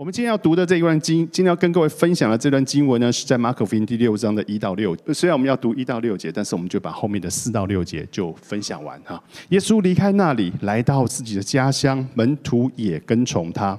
我们今天要读的这一段经，今天要跟各位分享的这段经文呢，是在马可福音第六章的一到六。虽然我们要读一到六节，但是我们就把后面的四到六节就分享完哈。耶稣离开那里，来到自己的家乡，门徒也跟从他。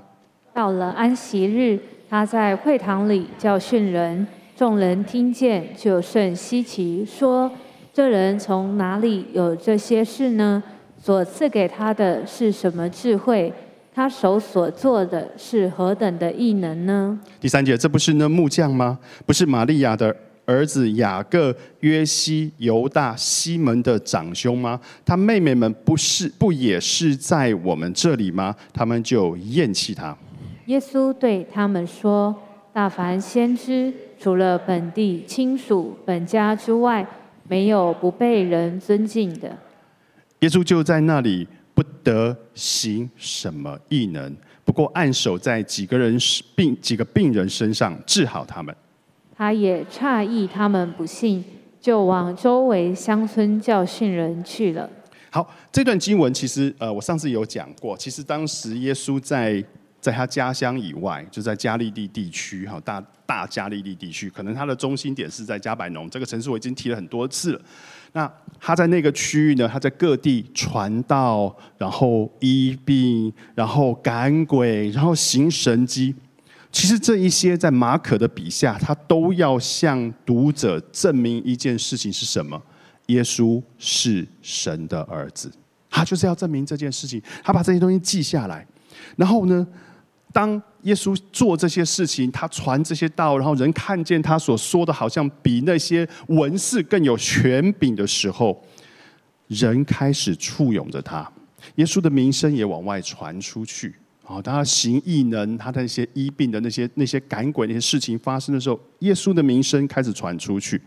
到了安息日，他在会堂里教训人，众人听见就甚稀奇，说：“这人从哪里有这些事呢？所赐给他的是什么智慧？”他手所做的是何等的异能呢？第三节，这不是那木匠吗？不是玛利亚的儿子雅各、约西、犹大、西门的长兄吗？他妹妹们不是不也是在我们这里吗？他们就厌弃他。耶稣对他们说：“大凡先知，除了本地亲属、本家之外，没有不被人尊敬的。”耶稣就在那里。不得行什么异能，不过按手在几个人病几个病人身上治好他们。他也诧异他们不信，就往周围乡村教训人去了。好，这段经文其实呃，我上次有讲过，其实当时耶稣在在他家乡以外，就在加利利地区哈，大大加利利地区，可能他的中心点是在加百农这个城市，我已经提了很多次了。那他在那个区域呢？他在各地传道，然后医病，然后赶鬼，然后行神迹。其实这一些在马可的笔下，他都要向读者证明一件事情是什么：耶稣是神的儿子。他就是要证明这件事情。他把这些东西记下来，然后呢？当耶稣做这些事情，他传这些道，然后人看见他所说的，好像比那些文士更有权柄的时候，人开始簇拥着他。耶稣的名声也往外传出去。啊，他行异能，他的那些医病的那些那些赶鬼那些事情发生的时候，耶稣的名声开始传出去。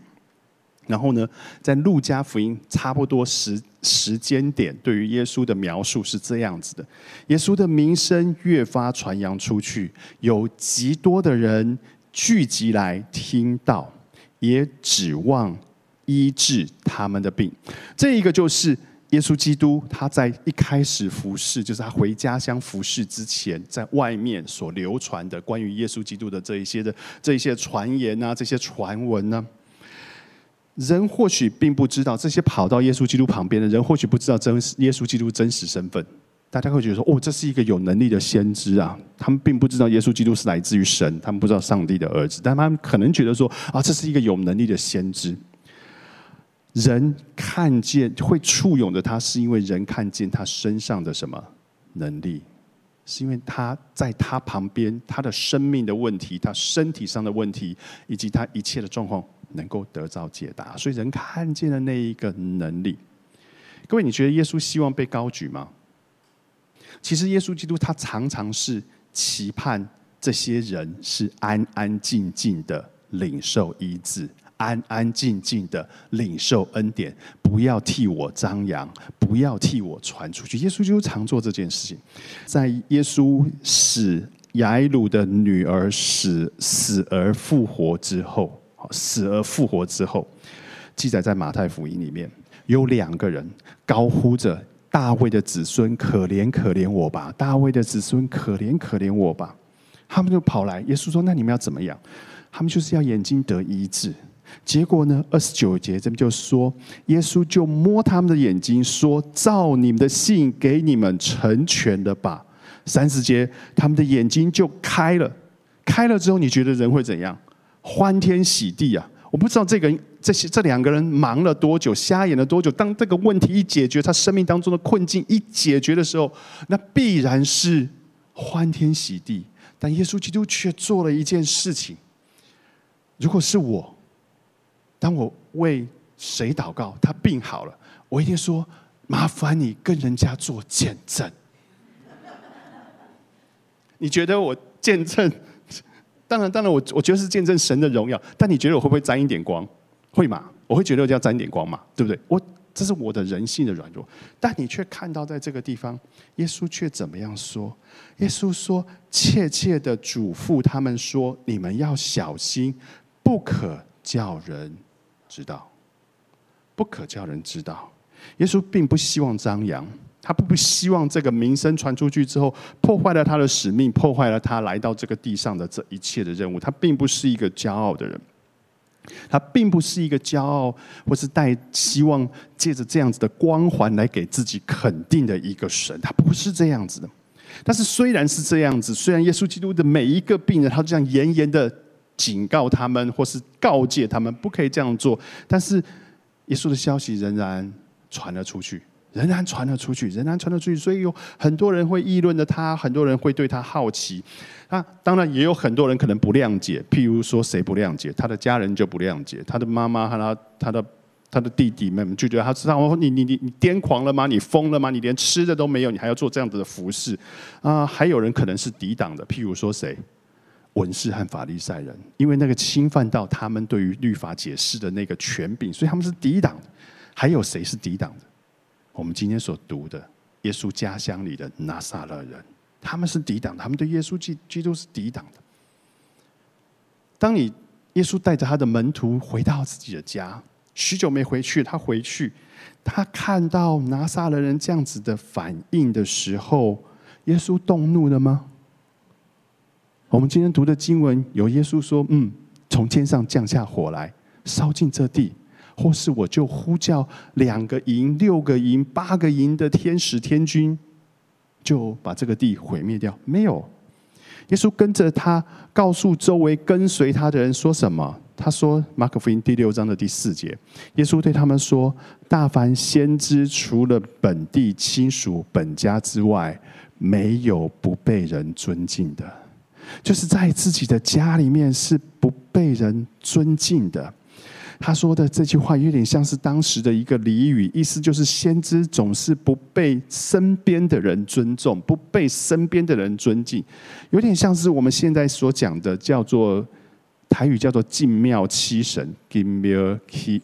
然后呢，在路加福音差不多十时间点，对于耶稣的描述是这样子的：耶稣的名声越发传扬出去，有极多的人聚集来听到，也指望医治他们的病。这一个就是耶稣基督他在一开始服侍，就是他回家乡服侍之前，在外面所流传的关于耶稣基督的这一些的这一些传言啊，这些传闻呢。人或许并不知道这些跑到耶稣基督旁边的人，或许不知道真耶稣基督真实身份。大家会觉得说：“哦，这是一个有能力的先知啊！”他们并不知道耶稣基督是来自于神，他们不知道上帝的儿子，但他们可能觉得说：“啊，这是一个有能力的先知。”人看见会簇拥着他，是因为人看见他身上的什么能力？是因为他在他旁边，他的生命的问题，他身体上的问题，以及他一切的状况。能够得到解答，所以人看见的那一个能力。各位，你觉得耶稣希望被高举吗？其实耶稣基督他常常是期盼这些人是安安静静的领受医治，安安静静的领受恩典，不要替我张扬，不要替我传出去。耶稣基督常做这件事情。在耶稣使雅鲁的女儿死死而复活之后。死而复活之后，记载在马太福音里面，有两个人高呼着：“大卫的子孙，可怜可怜我吧！大卫的子孙，可怜可怜我吧！”他们就跑来，耶稣说：“那你们要怎么样？”他们就是要眼睛得医治。结果呢，二十九节这边就说，耶稣就摸他们的眼睛，说：“照你们的信，给你们成全的吧。”三十节，他们的眼睛就开了。开了之后，你觉得人会怎样？欢天喜地啊！我不知道这个这些这两个人忙了多久，瞎眼了多久。当这个问题一解决，他生命当中的困境一解决的时候，那必然是欢天喜地。但耶稣基督却做了一件事情。如果是我，当我为谁祷告，他病好了，我一定说：麻烦你跟人家做见证。你觉得我见证？当然，当然，我我觉得是见证神的荣耀。但你觉得我会不会沾一点光？会吗？我会觉得我要沾一点光嘛，对不对？我这是我的人性的软弱。但你却看到在这个地方，耶稣却怎么样说？耶稣说：“切切的嘱咐他们说，你们要小心，不可叫人知道，不可叫人知道。”耶稣并不希望张扬，他不希望这个名声传出去之后，破坏了他的使命，破坏了他来到这个地上的这一切的任务。他并不是一个骄傲的人，他并不是一个骄傲或是带希望借着这样子的光环来给自己肯定的一个神。他不是这样子的。但是虽然是这样子，虽然耶稣基督的每一个病人，他这样严严的警告他们，或是告诫他们不可以这样做，但是耶稣的消息仍然传了出去。仍然传了出去，仍然传了出去，所以有很多人会议论的他，很多人会对他好奇。那当然也有很多人可能不谅解，譬如说谁不谅解？他的家人就不谅解，他的妈妈和他他的他的弟弟们就觉得他知道哦，你你你你癫狂了吗？你疯了吗？你连吃的都没有，你还要做这样子的服饰啊？还有人可能是抵挡的，譬如说谁？文士和法利赛人，因为那个侵犯到他们对于律法解释的那个权柄，所以他们是抵挡的。还有谁是抵挡的？我们今天所读的耶稣家乡里的拿撒勒人，他们是抵挡，他们对耶稣基督是抵挡的。当你耶稣带着他的门徒回到自己的家，许久没回去，他回去，他看到拿撒勒人这样子的反应的时候，耶稣动怒了吗？我们今天读的经文有耶稣说：“嗯，从天上降下火来，烧尽这地。”或是我就呼叫两个营、六个营、八个营的天使天军，就把这个地毁灭掉。没有，耶稣跟着他，告诉周围跟随他的人说什么？他说：“马可福音第六章的第四节，耶稣对他们说：‘大凡先知除了本地亲属、本家之外，没有不被人尊敬的。’就是在自己的家里面是不被人尊敬的。”他说的这句话有点像是当时的一个俚语，意思就是先知总是不被身边的人尊重，不被身边的人尊敬，有点像是我们现在所讲的叫做台语叫做“进庙七神”，进庙七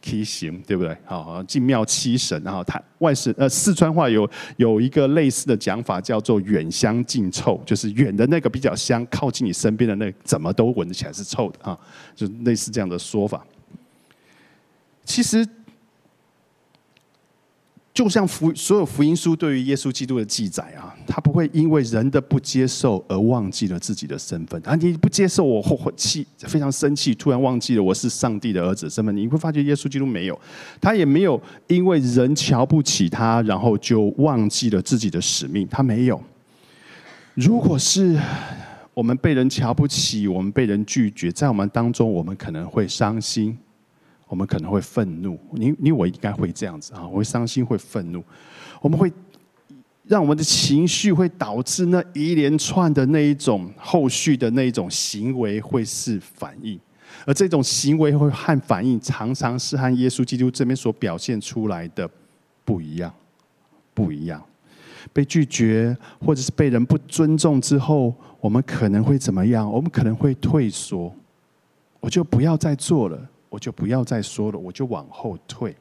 七行，对不对？好，进庙七神，然后台外省呃四川话有有一个类似的讲法，叫做“远香近臭”，就是远的那个比较香，靠近你身边的那怎么都闻起来是臭的啊，就类似这样的说法。其实，就像福所有福音书对于耶稣基督的记载啊，他不会因为人的不接受而忘记了自己的身份。啊，你不接受我，后气非常生气，突然忘记了我是上帝的儿子身份。你会发觉耶稣基督没有，他也没有因为人瞧不起他，然后就忘记了自己的使命。他没有。如果是我们被人瞧不起，我们被人拒绝，在我们当中，我们可能会伤心。我们可能会愤怒，你你我应该会这样子啊，我会伤心，会愤怒，我们会让我们的情绪会导致那一连串的那一种后续的那一种行为会是反应，而这种行为会和反应常常是和耶稣基督这边所表现出来的不一样，不一样。被拒绝或者是被人不尊重之后，我们可能会怎么样？我们可能会退缩，我就不要再做了。我就不要再说了，我就往后退。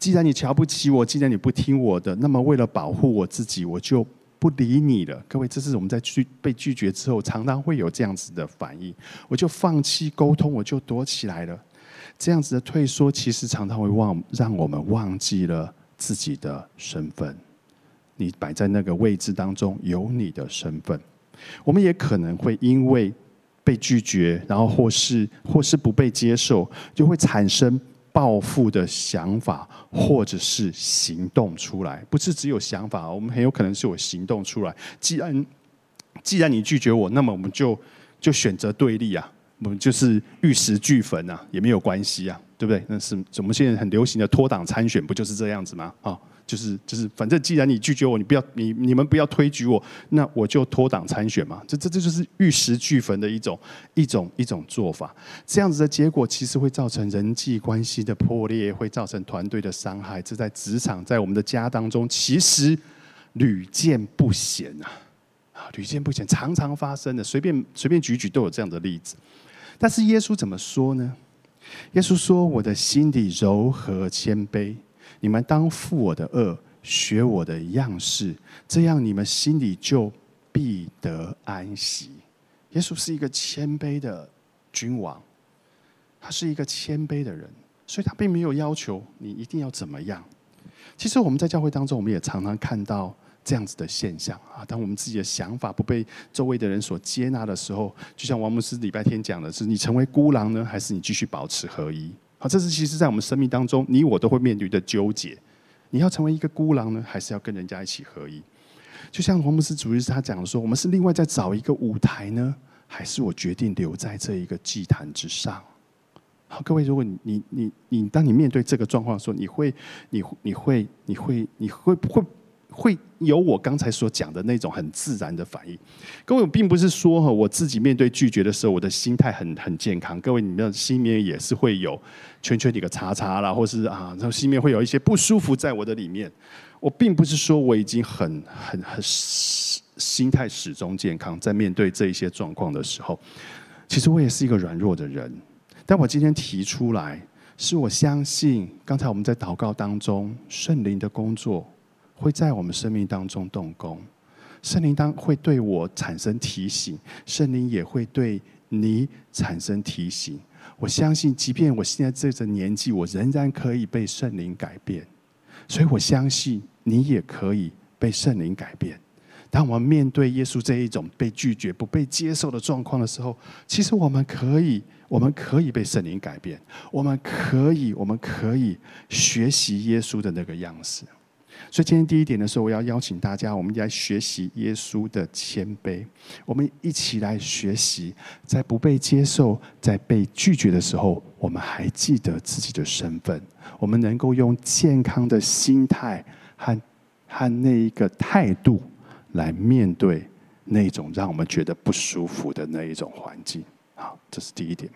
既然你瞧不起我，既然你不听我的，那么为了保护我自己，我就不理你了。各位，这是我们在拒被拒绝之后，常常会有这样子的反应。我就放弃沟通，我就躲起来了。这样子的退缩，其实常常会忘让我们忘记了自己的身份。你摆在那个位置当中，有你的身份。我们也可能会因为。被拒绝，然后或是或是不被接受，就会产生报复的想法，或者是行动出来。不是只有想法，我们很有可能是有行动出来。既然既然你拒绝我，那么我们就就选择对立啊，我们就是玉石俱焚啊，也没有关系啊，对不对？那是我们现在很流行的脱党参选，不就是这样子吗？啊？就是就是，反正既然你拒绝我，你不要你你们不要推举我，那我就脱党参选嘛。这这这就是玉石俱焚的一种一种一种做法。这样子的结果，其实会造成人际关系的破裂，会造成团队的伤害。这在职场，在我们的家当中，其实屡见不鲜啊啊，屡见不鲜，常常发生的。随便随便举举都有这样的例子。但是耶稣怎么说呢？耶稣说：“我的心底柔和谦卑。”你们当负我的恶，学我的样式，这样你们心里就必得安息。耶稣是一个谦卑的君王，他是一个谦卑的人，所以他并没有要求你一定要怎么样。其实我们在教会当中，我们也常常看到这样子的现象啊。当我们自己的想法不被周围的人所接纳的时候，就像王牧师礼拜天讲的是：你成为孤狼呢，还是你继续保持合一？好，这是其实在我们生命当中，你我都会面对的纠结。你要成为一个孤狼呢，还是要跟人家一起合一？就像黄牧师主日他讲的说：我们是另外再找一个舞台呢，还是我决定留在这一个祭坛之上？好，各位，如果你你你你，当你面对这个状况的时候，你会，你你会，你会，你会不会会有我刚才所讲的那种很自然的反应？各位，我并不是说哈，我自己面对拒绝的时候，我的心态很很健康。各位，你们的心里面也是会有圈圈几个叉叉啦，或是啊，然后心里面会有一些不舒服在我的里面。我并不是说我已经很很很心态始终健康，在面对这一些状况的时候，其实我也是一个软弱的人。但我今天提出来，是我相信刚才我们在祷告当中，圣灵的工作会在我们生命当中动工。圣灵当会对我产生提醒，圣灵也会对你产生提醒。我相信，即便我现在这个年纪，我仍然可以被圣灵改变。所以我相信你也可以被圣灵改变。当我们面对耶稣这一种被拒绝、不被接受的状况的时候，其实我们可以。我们可以被圣灵改变，我们可以，我们可以学习耶稣的那个样式。所以今天第一点的时候，我要邀请大家，我们来学习耶稣的谦卑。我们一起来学习，在不被接受、在被拒绝的时候，我们还记得自己的身份。我们能够用健康的心态和和那一个态度来面对那种让我们觉得不舒服的那一种环境。好，这是第一点。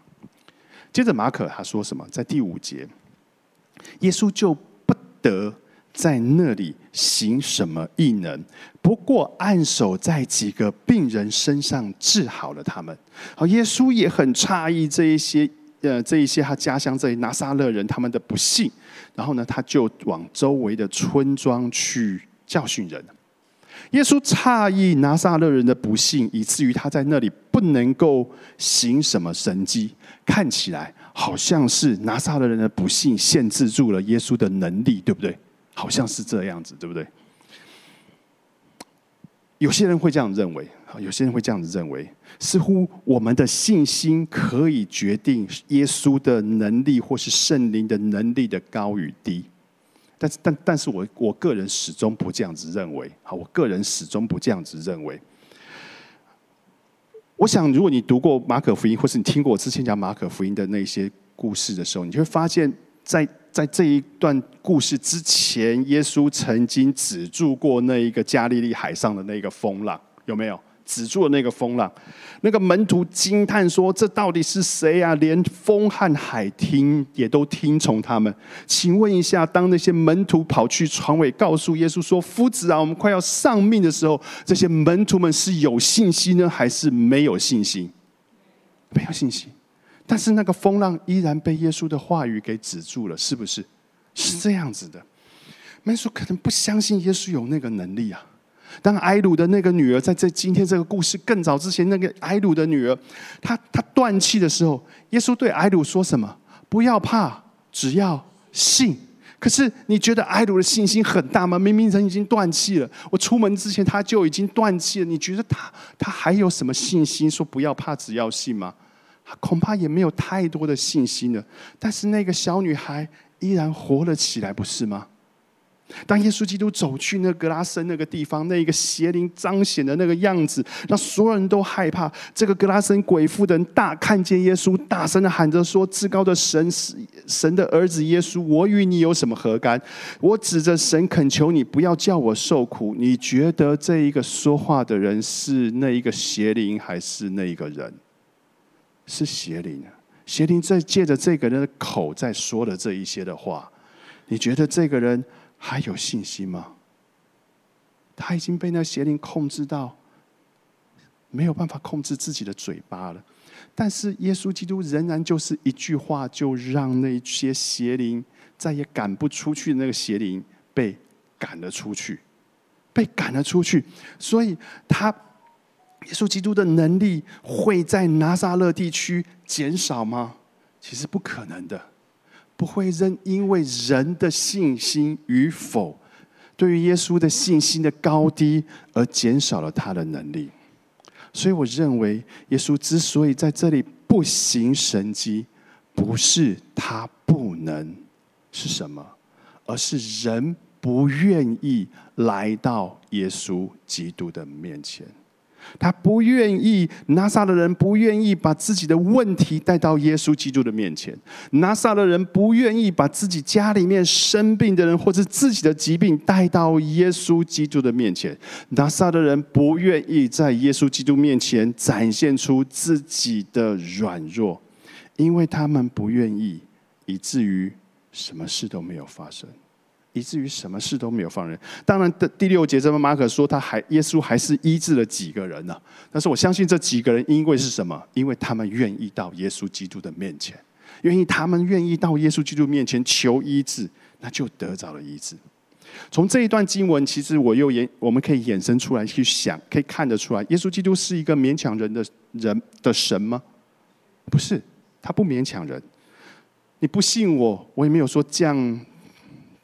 接着马可他说什么？在第五节，耶稣就不得在那里行什么异能，不过按手在几个病人身上治好了他们。好，耶稣也很诧异这一些呃这一些他家乡这拿撒勒人他们的不幸，然后呢，他就往周围的村庄去教训人。耶稣诧异拿撒勒人的不幸，以至于他在那里不能够行什么神迹。看起来好像是拿撒勒人的不幸限制住了耶稣的能力，对不对？好像是这样子，对不对？有些人会这样认为，有些人会这样子认为，似乎我们的信心可以决定耶稣的能力，或是圣灵的能力的高与低。但是，但但是我我个人始终不这样子认为。好，我个人始终不这样子认为。我想，如果你读过马可福音，或是你听过我之前讲马可福音的那些故事的时候，你就会发现，在在这一段故事之前，耶稣曾经止住过那一个加利利海上的那个风浪，有没有？止住了那个风浪，那个门徒惊叹说：“这到底是谁啊？连风和海听也都听从他们。”请问一下，当那些门徒跑去船尾告诉耶稣说：“夫子啊，我们快要丧命的时候”，这些门徒们是有信心呢，还是没有信心？没有信心。但是那个风浪依然被耶稣的话语给止住了，是不是？是这样子的。门徒可能不相信耶稣有那个能力啊。当埃鲁的那个女儿在这今天这个故事更早之前，那个埃鲁的女儿，她她断气的时候，耶稣对埃鲁说什么？不要怕，只要信。可是你觉得埃鲁的信心很大吗？明明人已经断气了，我出门之前他就已经断气了。你觉得他他还有什么信心说不要怕，只要信吗？恐怕也没有太多的信心了。但是那个小女孩依然活了起来，不是吗？当耶稣基督走去那格拉森那个地方，那一个邪灵彰显的那个样子，让所有人都害怕。这个格拉森鬼妇的人大看见耶稣，大声的喊着说：“至高的神神的儿子耶稣，我与你有什么何干？我指着神恳求你，不要叫我受苦。”你觉得这一个说话的人是那一个邪灵，还是那一个人？是邪灵啊！邪灵在借着这个人的口在说的这一些的话，你觉得这个人？还有信心吗？他已经被那邪灵控制到没有办法控制自己的嘴巴了。但是耶稣基督仍然就是一句话，就让那些邪灵再也赶不出去。那个邪灵被赶了出去，被赶了出去。所以，他耶稣基督的能力会在拿撒勒地区减少吗？其实不可能的。不会因因为人的信心与否，对于耶稣的信心的高低而减少了他的能力。所以，我认为耶稣之所以在这里不行神迹，不是他不能，是什么？而是人不愿意来到耶稣基督的面前。他不愿意，拿撒的人不愿意把自己的问题带到耶稣基督的面前。拿撒的人不愿意把自己家里面生病的人或者自己的疾病带到耶稣基督的面前。拿撒的人不愿意在耶稣基督面前展现出自己的软弱，因为他们不愿意，以至于什么事都没有发生。以至于什么事都没有放任。当然，的第六节这边马可说，他还耶稣还是医治了几个人呢？但是我相信这几个人因为是什么？因为他们愿意到耶稣基督的面前，愿意他们愿意到耶稣基督面前求医治，那就得着了医治。从这一段经文，其实我又衍我们可以衍生出来去想，可以看得出来，耶稣基督是一个勉强人的人的神吗？不是，他不勉强人。你不信我，我也没有说降。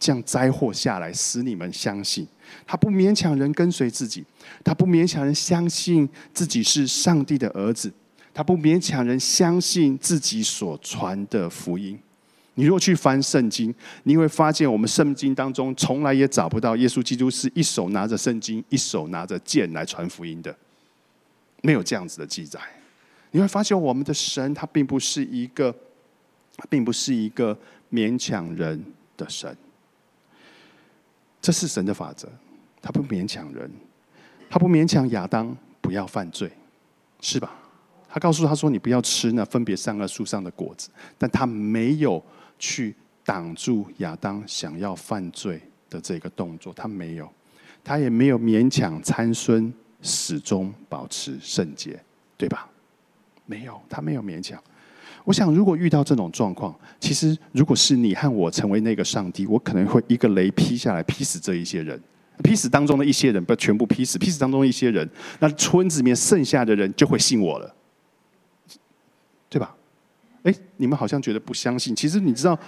降灾祸下来，使你们相信。他不勉强人跟随自己，他不勉强人相信自己是上帝的儿子，他不勉强人相信自己所传的福音。你若去翻圣经，你会发现我们圣经当中从来也找不到耶稣基督是一手拿着圣经，一手拿着剑来传福音的，没有这样子的记载。你会发现我们的神他并不是一个，并不是一个勉强人的神。这是神的法则，他不勉强人，他不勉强亚当不要犯罪，是吧？他告诉他说：“你不要吃那分别善恶树上的果子。”但他没有去挡住亚当想要犯罪的这个动作，他没有，他也没有勉强参孙始终保持圣洁，对吧？没有，他没有勉强。我想，如果遇到这种状况，其实如果是你和我成为那个上帝，我可能会一个雷劈下来，劈死这一些人，劈死当中的一些人，不全部劈死，劈死当中一些人，那村子里面剩下的人就会信我了，对吧？哎，你们好像觉得不相信，其实你知道，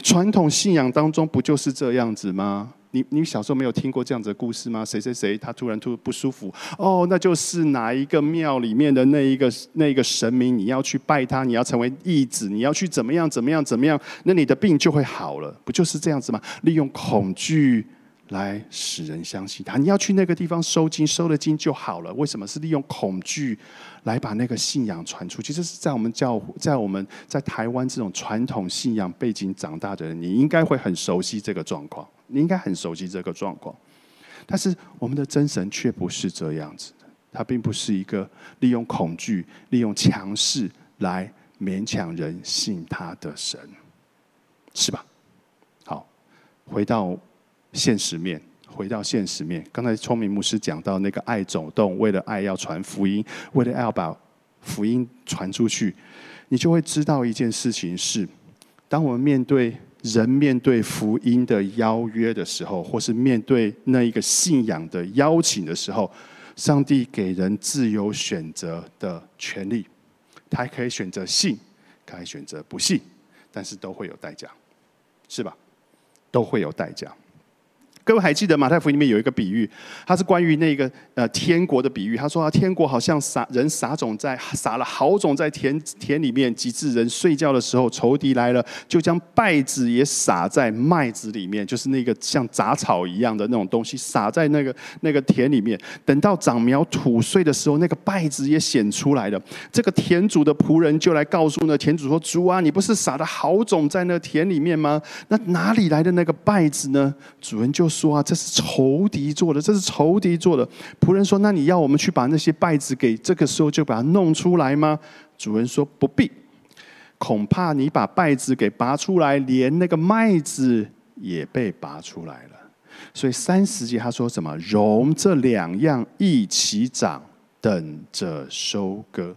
传统信仰当中不就是这样子吗？你你小时候没有听过这样子的故事吗？谁谁谁他突然突不舒服哦，那就是哪一个庙里面的那一个那一个神明，你要去拜他，你要成为义子，你要去怎么样怎么样怎么样，那你的病就会好了，不就是这样子吗？利用恐惧来使人相信他，你要去那个地方收金，收了金就好了。为什么是利用恐惧来把那个信仰传出去？这是在我们教在我们在台湾这种传统信仰背景长大的人，你应该会很熟悉这个状况。你应该很熟悉这个状况，但是我们的真神却不是这样子的。他并不是一个利用恐惧、利用强势来勉强人信他的神，是吧？好，回到现实面，回到现实面。刚才聪明牧师讲到那个爱走动，为了爱要传福音，为了爱要把福音传出去，你就会知道一件事情是：当我们面对。人面对福音的邀约的时候，或是面对那一个信仰的邀请的时候，上帝给人自由选择的权利，他可以选择信，可以选择不信，但是都会有代价，是吧？都会有代价。各位还记得马太福音里面有一个比喻，它是关于那个呃天国的比喻。他说啊，天国好像撒人撒种在撒了好种在田田里面，及至人睡觉的时候，仇敌来了，就将稗子也撒在麦子里面，就是那个像杂草一样的那种东西，撒在那个那个田里面。等到长苗吐穗的时候，那个稗子也显出来了。这个田主的仆人就来告诉那田主说：“主啊，你不是撒的好种在那田里面吗？那哪里来的那个稗子呢？”主人就。说啊，这是仇敌做的，这是仇敌做的。仆人说：“那你要我们去把那些稗子给这个时候就把它弄出来吗？”主人说：“不必，恐怕你把稗子给拔出来，连那个麦子也被拔出来了。”所以三十节他说什么？容这两样一起长，等着收割。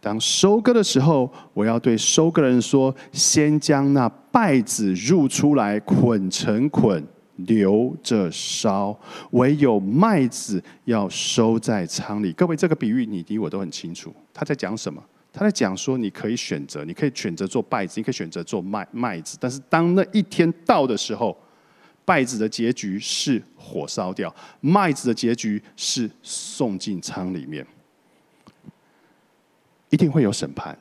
当收割的时候，我要对收割人说：“先将那稗子入出来，捆成捆。”留着烧，唯有麦子要收在仓里。各位，这个比喻你、你、我都很清楚。他在讲什么？他在讲说，你可以选择，你可以选择做败子，你可以选择做麦麦子。但是当那一天到的时候，败子的结局是火烧掉，麦子的结局是送进仓里面，一定会有审判。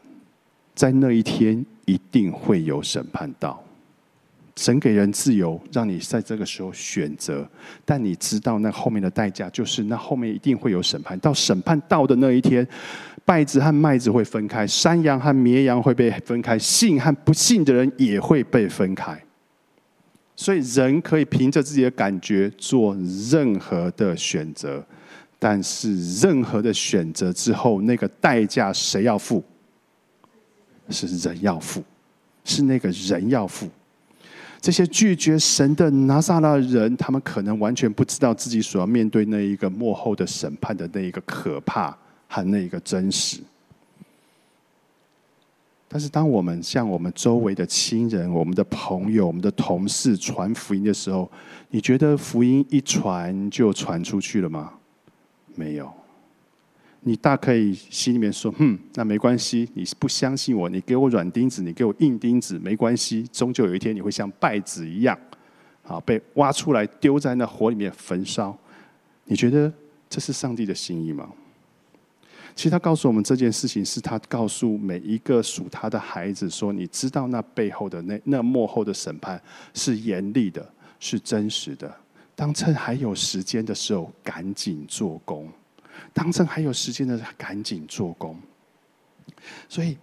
在那一天，一定会有审判到。神给人自由，让你在这个时候选择，但你知道那后面的代价，就是那后面一定会有审判。到审判到的那一天，稗子和麦子会分开，山羊和绵羊会被分开，信和不信的人也会被分开。所以，人可以凭着自己的感觉做任何的选择，但是任何的选择之后，那个代价谁要付？是人要付，是那个人要付。这些拒绝神的拿撒勒人，他们可能完全不知道自己所要面对那一个幕后的审判的那一个可怕和那一个真实。但是，当我们向我们周围的亲人、我们的朋友、我们的同事传福音的时候，你觉得福音一传就传出去了吗？没有。你大可以心里面说：“嗯，那没关系。你不相信我，你给我软钉子，你给我硬钉子，没关系。终究有一天，你会像败子一样，啊，被挖出来丢在那火里面焚烧。你觉得这是上帝的心意吗？其实他告诉我们这件事情，是他告诉每一个属他的孩子说：你知道那背后的那那幕后的审判是严厉的，是真实的。当趁还有时间的时候，赶紧做工。”当趁还有时间的，赶紧做工。所以，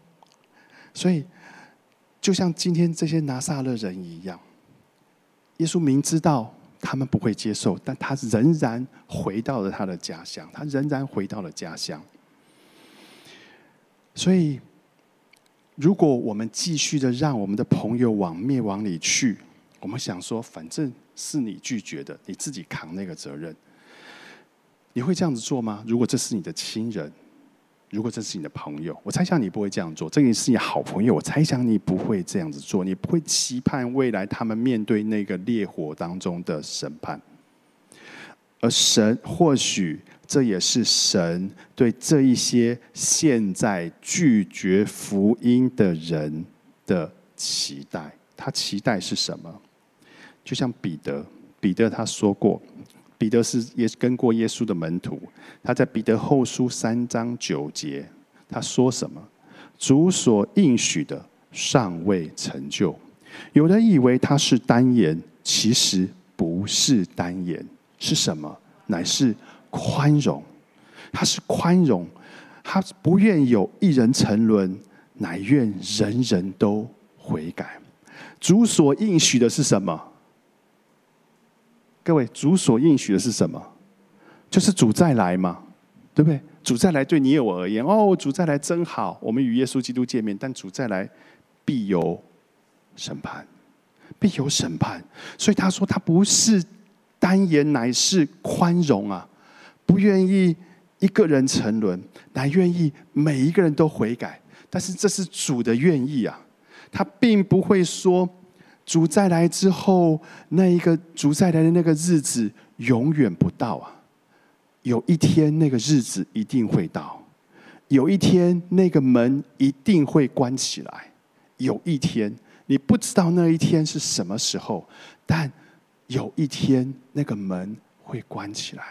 所以，就像今天这些拿撒勒人一样，耶稣明知道他们不会接受，但他仍然回到了他的家乡，他仍然回到了家乡。所以，如果我们继续的让我们的朋友往灭亡里去，我们想说，反正是你拒绝的，你自己扛那个责任。你会这样子做吗？如果这是你的亲人，如果这是你的朋友，我猜想你不会这样做。这个是你好朋友，我猜想你不会这样子做。你不会期盼未来他们面对那个烈火当中的审判，而神或许这也是神对这一些现在拒绝福音的人的期待。他期待是什么？就像彼得，彼得他说过。彼得是也跟过耶稣的门徒，他在彼得后书三章九节，他说什么？主所应许的尚未成就。有人以为他是单言，其实不是单言，是什么？乃是宽容。他是宽容，他不愿有一人沉沦，乃愿人人都悔改。主所应许的是什么？各位，主所应许的是什么？就是主再来嘛，对不对？主再来对你我而言，哦，主再来真好，我们与耶稣基督见面。但主再来必有审判，必有审判。所以他说，他不是单言，乃是宽容啊，不愿意一个人沉沦，乃愿意每一个人都悔改。但是这是主的愿意啊，他并不会说。主再来之后，那一个主再来的那个日子永远不到啊！有一天那个日子一定会到，有一天那个门一定会关起来。有一天你不知道那一天是什么时候，但有一天那个门会关起来。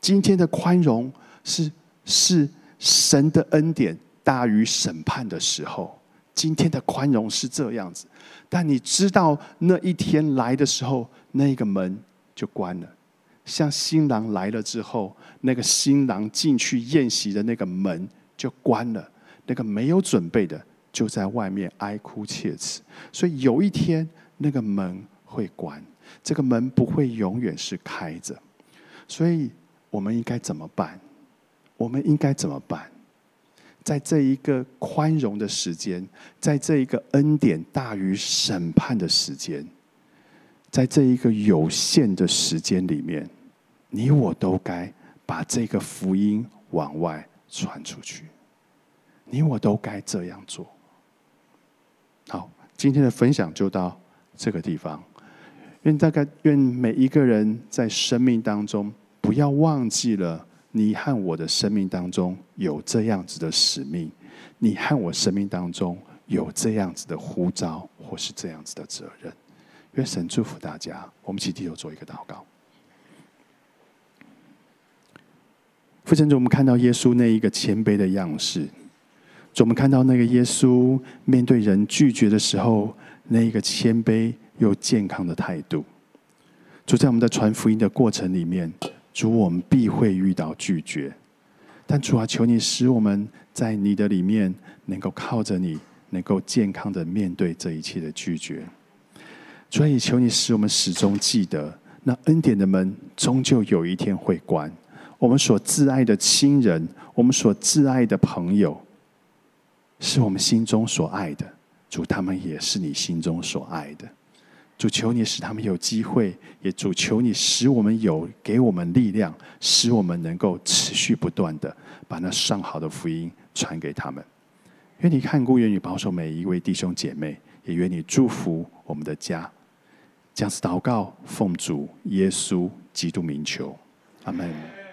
今天的宽容是是神的恩典大于审判的时候。今天的宽容是这样子。但你知道那一天来的时候，那个门就关了。像新郎来了之后，那个新郎进去宴席的那个门就关了。那个没有准备的就在外面哀哭切齿。所以有一天那个门会关，这个门不会永远是开着。所以我们应该怎么办？我们应该怎么办？在这一个宽容的时间，在这一个恩典大于审判的时间，在这一个有限的时间里面，你我都该把这个福音往外传出去。你我都该这样做。好，今天的分享就到这个地方。愿大概愿每一个人在生命当中，不要忘记了。你和我的生命当中有这样子的使命，你和我生命当中有这样子的呼召，或是这样子的责任。愿神祝福大家。我们一起低头做一个祷告。父神主，我们看到耶稣那一个谦卑的样式，主我们看到那个耶稣面对人拒绝的时候，那一个谦卑又健康的态度。主在我们的传福音的过程里面，主我们必会遇到拒绝，但主啊，求你使我们在你的里面能够靠着你，能够健康的面对这一切的拒绝。所以求你使我们始终记得，那恩典的门终究有一天会关。我们所挚爱的亲人，我们所挚爱的朋友，是我们心中所爱的。主，他们也是你心中所爱的。主，求你使他们有机会，也主求你使我们有给我们力量，使我们能够持续不断的把那上好的福音传给他们。愿你看顾，愿你保守每一位弟兄姐妹，也愿你祝福我们的家。这样子祷告，奉主耶稣基督名求，阿门。